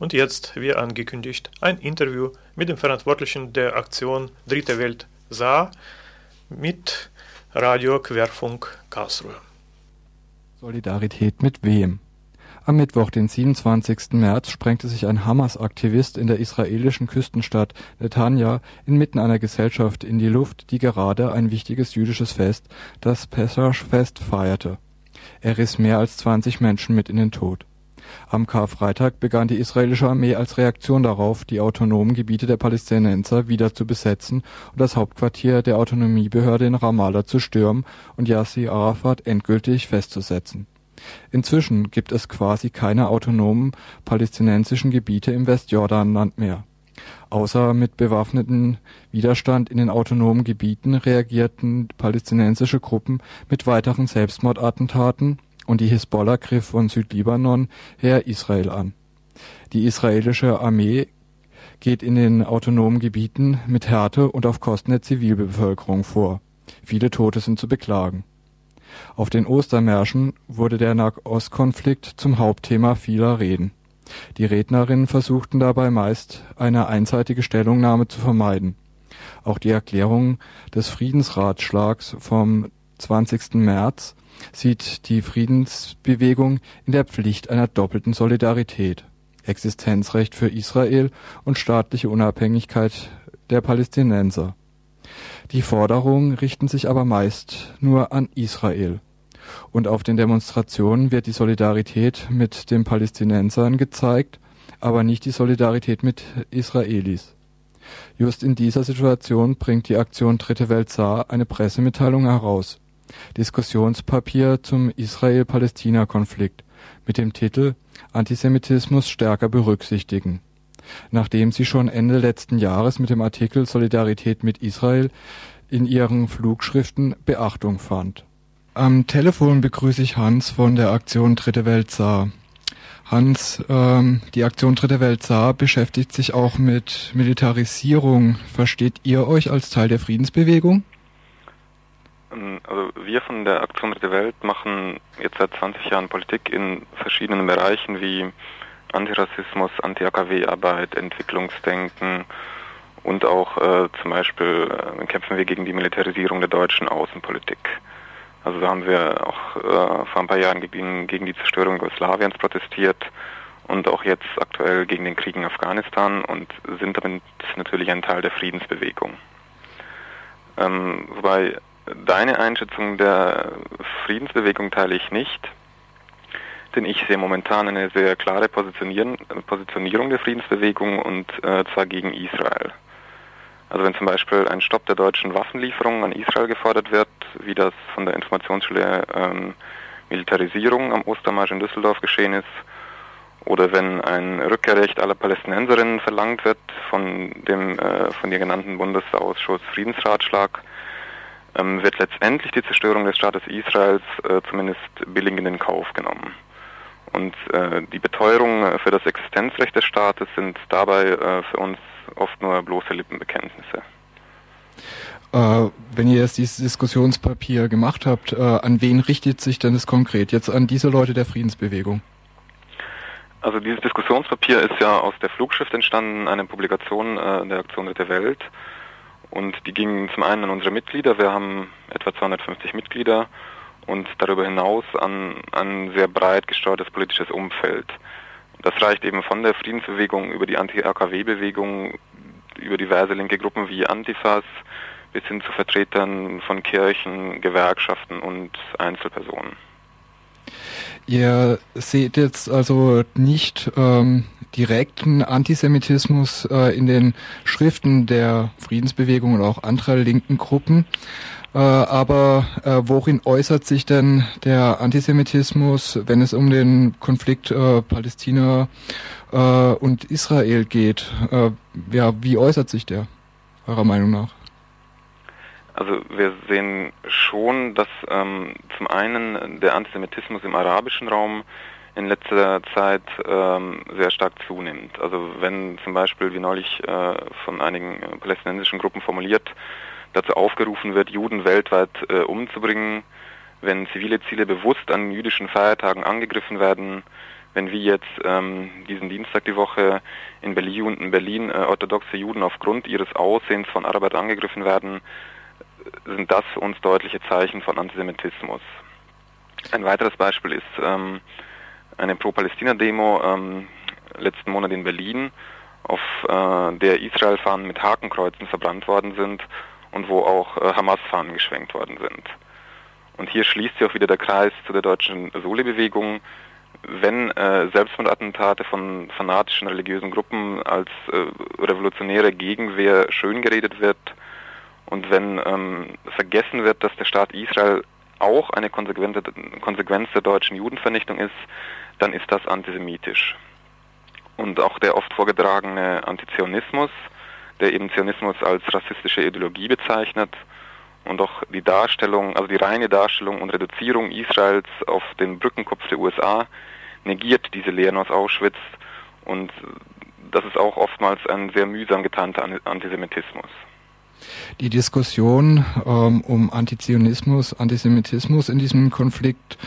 Und jetzt, wie angekündigt, ein Interview mit dem Verantwortlichen der Aktion Dritte Welt Saar mit Radio Querfunk Karlsruhe. Solidarität mit wem? Am Mittwoch, den 27. März, sprengte sich ein Hamas-Aktivist in der israelischen Küstenstadt Netanya inmitten einer Gesellschaft in die Luft, die gerade ein wichtiges jüdisches Fest, das Pesach-Fest, feierte. Er riss mehr als 20 Menschen mit in den Tod. Am Karfreitag begann die israelische Armee als Reaktion darauf, die autonomen Gebiete der Palästinenser wieder zu besetzen und das Hauptquartier der Autonomiebehörde in Ramallah zu stürmen und Yasser Arafat endgültig festzusetzen. Inzwischen gibt es quasi keine autonomen palästinensischen Gebiete im Westjordanland mehr. Außer mit bewaffnetem Widerstand in den autonomen Gebieten reagierten palästinensische Gruppen mit weiteren Selbstmordattentaten und die Hisbollah griff von Südlibanon her Israel an. Die israelische Armee geht in den autonomen Gebieten mit Härte und auf Kosten der Zivilbevölkerung vor. Viele Tote sind zu beklagen. Auf den Ostermärschen wurde der Nahostkonflikt zum Hauptthema vieler Reden. Die Rednerinnen versuchten dabei meist eine einseitige Stellungnahme zu vermeiden. Auch die Erklärung des Friedensratschlags vom 20. März sieht die Friedensbewegung in der Pflicht einer doppelten Solidarität Existenzrecht für Israel und staatliche Unabhängigkeit der Palästinenser. Die Forderungen richten sich aber meist nur an Israel. Und auf den Demonstrationen wird die Solidarität mit den Palästinensern gezeigt, aber nicht die Solidarität mit Israelis. Just in dieser Situation bringt die Aktion Dritte Welt Saar eine Pressemitteilung heraus Diskussionspapier zum Israel-Palästina-Konflikt mit dem Titel Antisemitismus stärker berücksichtigen, nachdem sie schon Ende letzten Jahres mit dem Artikel Solidarität mit Israel in ihren Flugschriften Beachtung fand. Am Telefon begrüße ich Hans von der Aktion Dritte Welt Saar. Hans, ähm, die Aktion Dritte Welt Saar beschäftigt sich auch mit Militarisierung. Versteht ihr euch als Teil der Friedensbewegung? Ähm, also wir von der Aktion Dritte Welt machen jetzt seit 20 Jahren Politik in verschiedenen Bereichen wie Antirassismus, Anti-AKW-Arbeit, Entwicklungsdenken und auch äh, zum Beispiel äh, kämpfen wir gegen die Militarisierung der deutschen Außenpolitik. Also da haben wir auch äh, vor ein paar Jahren gegen, gegen die Zerstörung Jugoslawiens protestiert und auch jetzt aktuell gegen den Krieg in Afghanistan und sind damit natürlich ein Teil der Friedensbewegung. Ähm, wobei Deine Einschätzung der Friedensbewegung teile ich nicht, denn ich sehe momentan eine sehr klare Positionierung der Friedensbewegung und äh, zwar gegen Israel. Also wenn zum Beispiel ein Stopp der deutschen Waffenlieferungen an Israel gefordert wird, wie das von der Informationsschule ähm, Militarisierung am Ostermarsch in Düsseldorf geschehen ist, oder wenn ein Rückkehrrecht aller Palästinenserinnen verlangt wird von dem äh, von dir genannten Bundesausschuss Friedensratschlag, ähm, wird letztendlich die Zerstörung des Staates Israels äh, zumindest billig in den Kauf genommen. Und äh, die Beteuerung äh, für das Existenzrecht des Staates sind dabei äh, für uns oft nur bloße Lippenbekenntnisse. Äh, wenn ihr jetzt dieses Diskussionspapier gemacht habt, äh, an wen richtet sich denn das konkret? Jetzt an diese Leute der Friedensbewegung? Also dieses Diskussionspapier ist ja aus der Flugschrift entstanden, eine Publikation der Aktion der Welt. Und die gingen zum einen an unsere Mitglieder, wir haben etwa 250 Mitglieder und darüber hinaus an ein sehr breit gesteuertes politisches Umfeld. Das reicht eben von der Friedensbewegung über die Anti-AKW-Bewegung, über diverse linke Gruppen wie Antifas bis hin zu Vertretern von Kirchen, Gewerkschaften und Einzelpersonen. Ihr seht jetzt also nicht ähm, direkten Antisemitismus äh, in den Schriften der Friedensbewegung und auch anderer linken Gruppen. Äh, aber äh, worin äußert sich denn der Antisemitismus, wenn es um den Konflikt äh, Palästina äh, und Israel geht? Äh, ja, wie äußert sich der, eurer Meinung nach? Also wir sehen schon, dass ähm, zum einen der Antisemitismus im arabischen Raum in letzter Zeit ähm, sehr stark zunimmt. Also wenn zum Beispiel, wie neulich äh, von einigen äh, palästinensischen Gruppen formuliert, dazu aufgerufen wird, Juden weltweit äh, umzubringen, wenn zivile Ziele bewusst an jüdischen Feiertagen angegriffen werden, wenn wie jetzt ähm, diesen Dienstag die Woche in Berlin, in Berlin äh, orthodoxe Juden aufgrund ihres Aussehens von Arbeit angegriffen werden, sind das uns deutliche Zeichen von Antisemitismus. Ein weiteres Beispiel ist ähm, eine Pro-Palästina-Demo ähm, letzten Monat in Berlin, auf äh, der Israel-Fahnen mit Hakenkreuzen verbrannt worden sind und wo auch äh, Hamas-Fahnen geschwenkt worden sind. Und hier schließt sich auch wieder der Kreis zu der deutschen Soli-Bewegung. Wenn äh, Selbstmordattentate von fanatischen religiösen Gruppen als äh, revolutionäre Gegenwehr schön geredet wird und wenn ähm, vergessen wird, dass der Staat Israel auch eine Konsequenz der deutschen Judenvernichtung ist, dann ist das antisemitisch. Und auch der oft vorgetragene Antizionismus, der eben Zionismus als rassistische Ideologie bezeichnet, und auch die Darstellung, also die reine Darstellung und Reduzierung Israels auf den Brückenkopf der USA negiert diese Lehren aus Auschwitz und das ist auch oftmals ein sehr mühsam getarnter Antisemitismus. Die Diskussion ähm, um Antizionismus, Antisemitismus in diesem Konflikt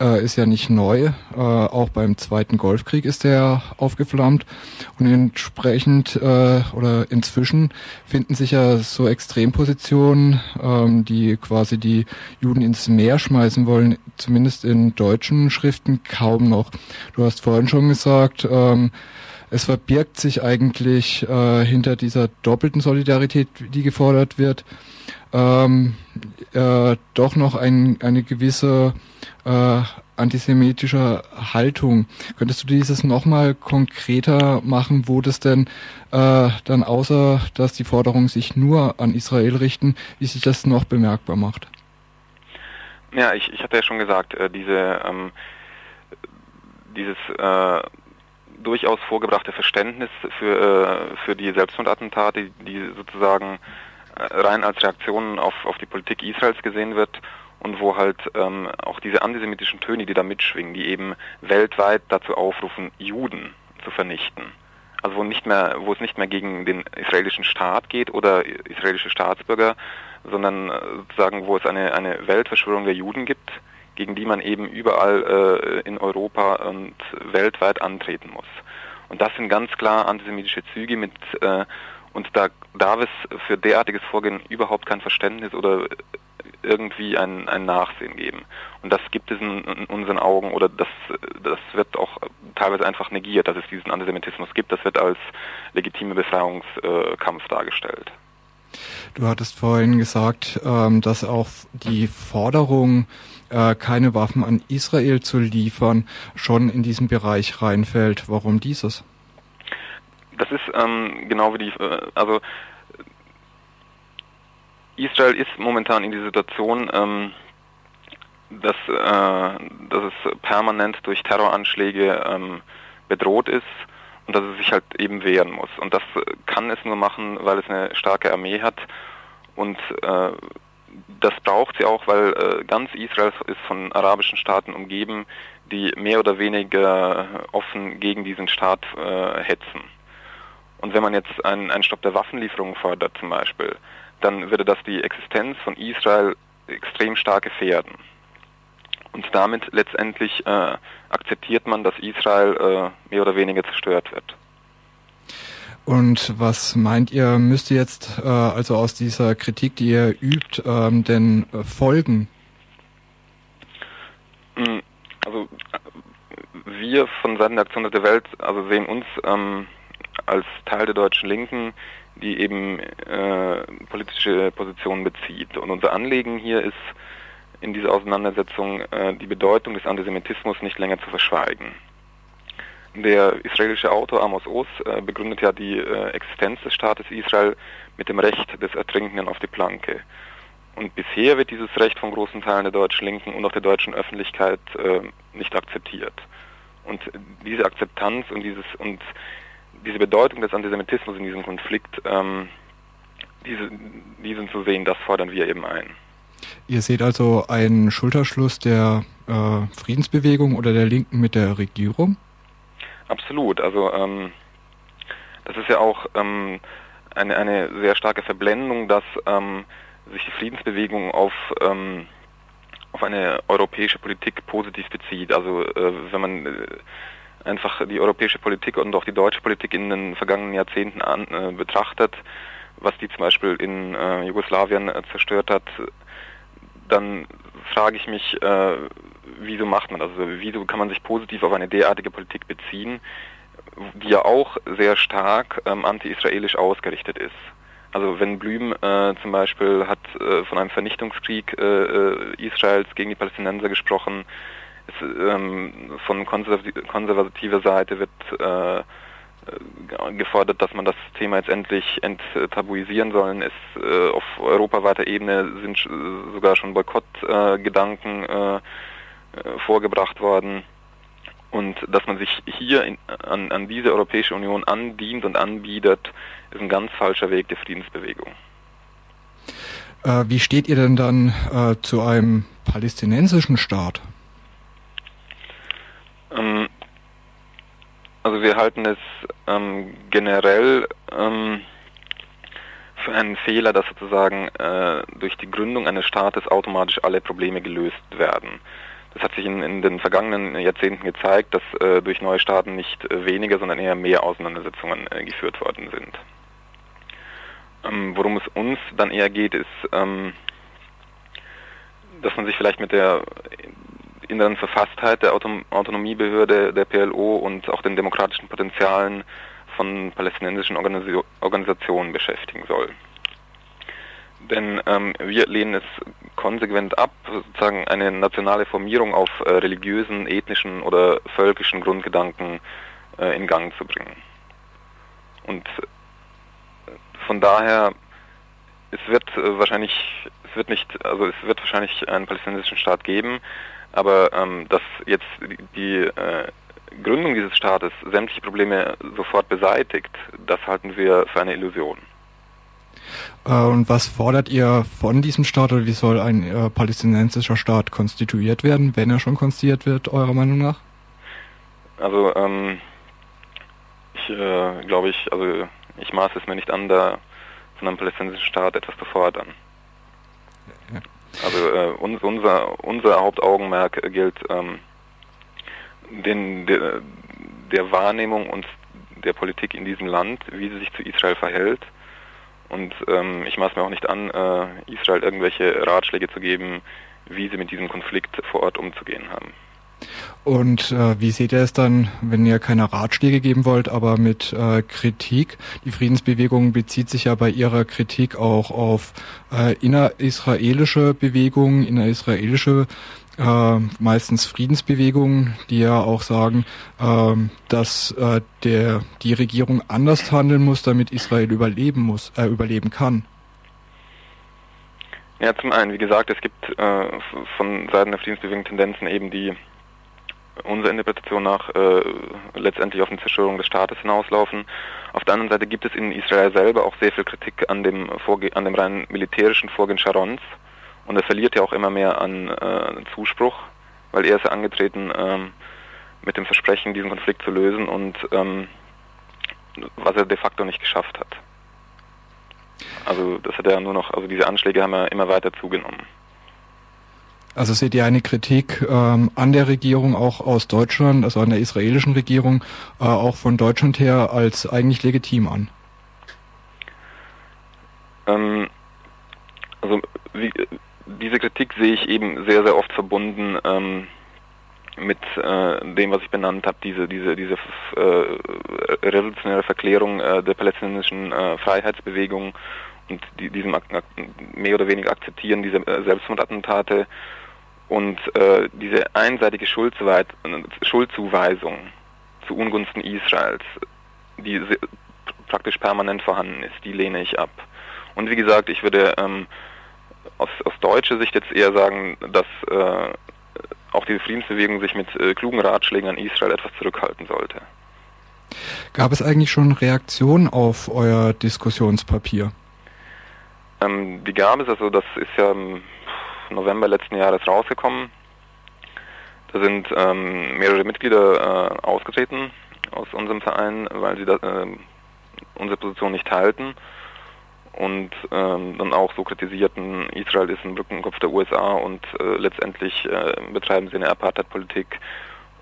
äh, ist ja nicht neu. Äh, auch beim Zweiten Golfkrieg ist der aufgeflammt und entsprechend äh, oder inzwischen finden sich ja so Extrempositionen, ähm, die quasi die Juden ins Meer schmeißen wollen, zumindest in deutschen Schriften kaum noch. Du hast vorhin schon gesagt, ähm, es verbirgt sich eigentlich äh, hinter dieser doppelten Solidarität, die gefordert wird, ähm, äh, doch noch ein, eine gewisse äh, antisemitische Haltung. Könntest du dieses nochmal konkreter machen, wo das denn äh, dann außer, dass die Forderungen sich nur an Israel richten, wie sich das noch bemerkbar macht? Ja, ich, ich hatte ja schon gesagt, äh, diese ähm, dieses äh, durchaus vorgebrachte Verständnis für, äh, für die Selbstmordattentate, die sozusagen äh, rein als Reaktion auf, auf die Politik Israels gesehen wird und wo halt ähm, auch diese antisemitischen Töne, die da mitschwingen, die eben weltweit dazu aufrufen, Juden zu vernichten. Also wo nicht mehr, wo es nicht mehr gegen den israelischen Staat geht oder israelische Staatsbürger, sondern äh, sozusagen, wo es eine, eine Weltverschwörung der Juden gibt, gegen die man eben überall äh, in Europa und weltweit antreten muss. Und das sind ganz klar antisemitische Züge mit äh, und da darf es für derartiges Vorgehen überhaupt kein Verständnis oder irgendwie ein, ein Nachsehen geben. Und das gibt es in, in, unseren Augen oder das, das wird auch teilweise einfach negiert, dass es diesen Antisemitismus gibt. Das wird als legitime Befreiungskampf dargestellt. Du hattest vorhin gesagt, ähm, dass auch die Forderung äh, keine Waffen an Israel zu liefern, schon in diesen Bereich reinfällt. Warum dieses? Das ist ähm, genau wie die, äh, also Israel ist momentan in die Situation, ähm, dass, äh, dass es permanent durch Terroranschläge ähm, bedroht ist und dass es sich halt eben wehren muss. Und das kann es nur machen, weil es eine starke Armee hat und äh, das braucht sie auch, weil äh, ganz Israel ist von arabischen Staaten umgeben, die mehr oder weniger offen gegen diesen Staat äh, hetzen. Und wenn man jetzt einen, einen Stopp der Waffenlieferungen fordert zum Beispiel, dann würde das die Existenz von Israel extrem stark gefährden. Und damit letztendlich äh, akzeptiert man, dass Israel äh, mehr oder weniger zerstört wird. Und was meint ihr, müsste jetzt äh, also aus dieser Kritik, die ihr übt, ähm, denn äh, folgen? Hm, also wir von Seiten der Aktion der Welt also sehen uns ähm, als Teil der deutschen Linken, die eben äh, politische Positionen bezieht. Und unser Anliegen hier ist in dieser Auseinandersetzung äh, die Bedeutung des Antisemitismus nicht länger zu verschweigen. Der israelische Autor Amos Oz äh, begründet ja die äh, Existenz des Staates Israel mit dem Recht des Ertrinkenden auf die Planke. Und bisher wird dieses Recht von großen Teilen der deutschen Linken und auch der deutschen Öffentlichkeit äh, nicht akzeptiert. Und diese Akzeptanz und dieses und diese Bedeutung des Antisemitismus in diesem Konflikt, ähm, diese, diesen zu sehen, das fordern wir eben ein. Ihr seht also einen Schulterschluss der äh, Friedensbewegung oder der Linken mit der Regierung? Absolut. Also ähm, das ist ja auch ähm, eine, eine sehr starke Verblendung, dass ähm, sich die Friedensbewegung auf, ähm, auf eine europäische Politik positiv bezieht. Also äh, wenn man äh, einfach die europäische Politik und auch die deutsche Politik in den vergangenen Jahrzehnten an, äh, betrachtet, was die zum Beispiel in äh, Jugoslawien äh, zerstört hat, dann frage ich mich, äh, wieso macht man das? Also wieso kann man sich positiv auf eine derartige Politik beziehen, die ja auch sehr stark ähm, anti-israelisch ausgerichtet ist? Also wenn Blüm äh, zum Beispiel hat äh, von einem Vernichtungskrieg äh, äh Israels gegen die Palästinenser gesprochen, es, ähm, von konservativer Seite wird äh, gefordert, dass man das Thema jetzt endlich enttabuisieren soll. Es, äh, auf europaweiter Ebene sind sogar schon Boykottgedanken äh, vorgebracht worden. Und dass man sich hier in, an, an diese Europäische Union andient und anbietet, ist ein ganz falscher Weg der Friedensbewegung. Äh, wie steht ihr denn dann äh, zu einem palästinensischen Staat? Ähm, also wir halten es ähm, generell ähm, für einen Fehler, dass sozusagen äh, durch die Gründung eines Staates automatisch alle Probleme gelöst werden. Das hat sich in, in den vergangenen Jahrzehnten gezeigt, dass äh, durch neue Staaten nicht äh, weniger, sondern eher mehr Auseinandersetzungen äh, geführt worden sind. Ähm, worum es uns dann eher geht, ist, ähm, dass man sich vielleicht mit der inneren Verfasstheit der Auto Autonomiebehörde der PLO und auch den demokratischen Potenzialen von palästinensischen Organis Organisationen beschäftigen soll. Denn ähm, wir lehnen es konsequent ab, sozusagen eine nationale Formierung auf äh, religiösen, ethnischen oder völkischen Grundgedanken äh, in Gang zu bringen. Und äh, von daher, es wird äh, wahrscheinlich, es wird nicht, also es wird wahrscheinlich einen palästinensischen Staat geben, aber ähm, dass jetzt die, äh, Gründung dieses Staates sämtliche Probleme sofort beseitigt, das halten wir für eine Illusion. Äh, und was fordert ihr von diesem Staat oder wie soll ein äh, palästinensischer Staat konstituiert werden, wenn er schon konstituiert wird, eurer Meinung nach? Also ähm, ich äh, glaube ich, also ich maße es mir nicht an, da von einem palästinensischen Staat etwas zu fordern. Ja. Also äh, uns, unser, unser Hauptaugenmerk gilt ähm, den, der, der Wahrnehmung und der Politik in diesem Land, wie sie sich zu Israel verhält. Und ähm, ich maß mir auch nicht an, äh, Israel irgendwelche Ratschläge zu geben, wie sie mit diesem Konflikt vor Ort umzugehen haben. Und äh, wie seht ihr es dann, wenn ihr keine Ratschläge geben wollt, aber mit äh, Kritik? Die Friedensbewegung bezieht sich ja bei ihrer Kritik auch auf äh, innerisraelische Bewegungen, innerisraelische äh, meistens Friedensbewegungen, die ja auch sagen, äh, dass äh, der die Regierung anders handeln muss, damit Israel überleben muss, äh, überleben kann. Ja, zum einen, wie gesagt, es gibt äh, von Seiten der Friedensbewegung Tendenzen eben die unserer Interpretation nach äh, letztendlich auf eine Zerstörung des Staates hinauslaufen. Auf der anderen Seite gibt es in Israel selber auch sehr viel Kritik an dem, Vorge an dem rein militärischen Vorgehen Sharons und er verliert ja auch immer mehr an äh, Zuspruch, weil er ist ja angetreten ähm, mit dem Versprechen, diesen Konflikt zu lösen und ähm, was er de facto nicht geschafft hat. Also das hat er nur noch, also diese Anschläge haben ja immer weiter zugenommen. Also seht ihr eine Kritik ähm, an der Regierung auch aus Deutschland, also an der israelischen Regierung, äh, auch von Deutschland her als eigentlich legitim an? Ähm, also wie, diese Kritik sehe ich eben sehr, sehr oft verbunden ähm, mit äh, dem, was ich benannt habe, diese, diese, diese äh, revolutionäre Verklärung äh, der palästinensischen äh, Freiheitsbewegung und die, diesem mehr oder weniger Akzeptieren dieser äh, Selbstmordattentate und äh, diese einseitige Schuldzuweisung zu Ungunsten Israels, die praktisch permanent vorhanden ist, die lehne ich ab. Und wie gesagt, ich würde ähm, aus, aus deutscher Sicht jetzt eher sagen, dass äh, auch diese Friedensbewegung sich mit äh, klugen Ratschlägen an Israel etwas zurückhalten sollte. Gab es eigentlich schon Reaktionen auf euer Diskussionspapier? Ähm, die gab es, also das ist ja im November letzten Jahres rausgekommen. Da sind ähm, mehrere Mitglieder äh, ausgetreten aus unserem Verein, weil sie da, äh, unsere Position nicht halten und ähm, dann auch so kritisierten, Israel ist ein Brückenkopf der USA und äh, letztendlich äh, betreiben sie eine Apartheid-Politik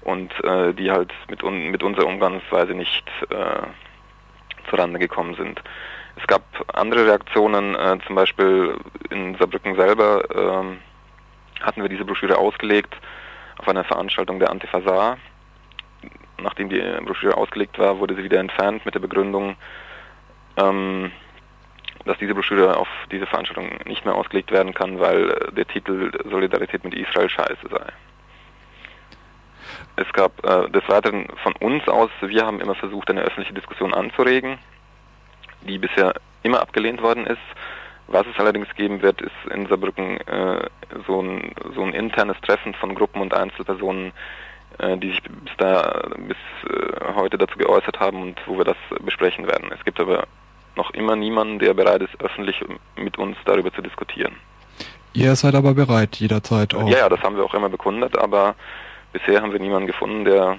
und äh, die halt mit, un mit unserer Umgangsweise nicht äh, zurande gekommen sind. Es gab andere Reaktionen, äh, zum Beispiel in Saarbrücken selber ähm, hatten wir diese Broschüre ausgelegt auf einer Veranstaltung der Antifa Nachdem die Broschüre ausgelegt war, wurde sie wieder entfernt mit der Begründung, ähm, dass diese Broschüre auf diese Veranstaltung nicht mehr ausgelegt werden kann, weil der Titel Solidarität mit Israel scheiße sei. Es gab äh, des Weiteren von uns aus, wir haben immer versucht, eine öffentliche Diskussion anzuregen, die bisher immer abgelehnt worden ist. Was es allerdings geben wird, ist in Saarbrücken äh, so, ein, so ein internes Treffen von Gruppen und Einzelpersonen, äh, die sich bis, da, bis äh, heute dazu geäußert haben und wo wir das besprechen werden. Es gibt aber noch immer niemanden, der bereit ist, öffentlich mit uns darüber zu diskutieren. Ihr seid aber bereit, jederzeit auch. Ja, ja, das haben wir auch immer bekundet, aber bisher haben wir niemanden gefunden, der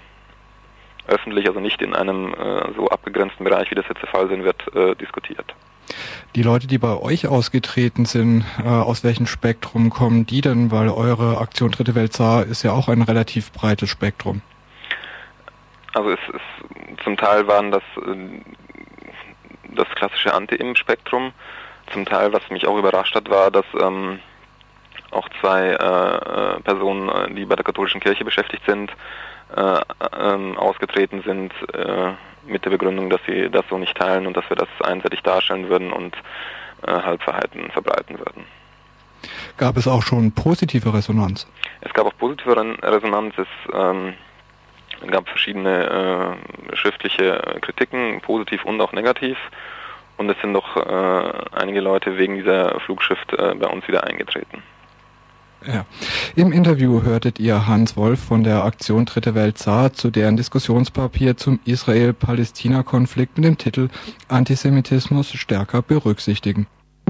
öffentlich, also nicht in einem äh, so abgegrenzten Bereich, wie das jetzt der Fall sein wird, äh, diskutiert. Die Leute, die bei euch ausgetreten sind, äh, aus welchem Spektrum kommen die denn? Weil eure Aktion Dritte Welt Saar ist ja auch ein relativ breites Spektrum. Also es ist, zum Teil waren das äh, das klassische Anti-Im-Spektrum. Zum Teil, was mich auch überrascht hat, war, dass ähm, auch zwei äh, äh Personen, äh, die bei der katholischen Kirche beschäftigt sind, äh, ähm, ausgetreten sind äh, mit der Begründung, dass sie das so nicht teilen und dass wir das einseitig darstellen würden und äh, Halbverhalten verbreiten würden. Gab es auch schon positive Resonanz? Es gab auch positive Resonanz. Es ähm, gab verschiedene äh, schriftliche Kritiken, positiv und auch negativ. Und es sind doch äh, einige Leute wegen dieser Flugschrift äh, bei uns wieder eingetreten. Ja. Im Interview hörtet ihr Hans Wolf von der Aktion Dritte Welt Saar zu deren Diskussionspapier zum Israel-Palästina-Konflikt mit dem Titel Antisemitismus stärker berücksichtigen.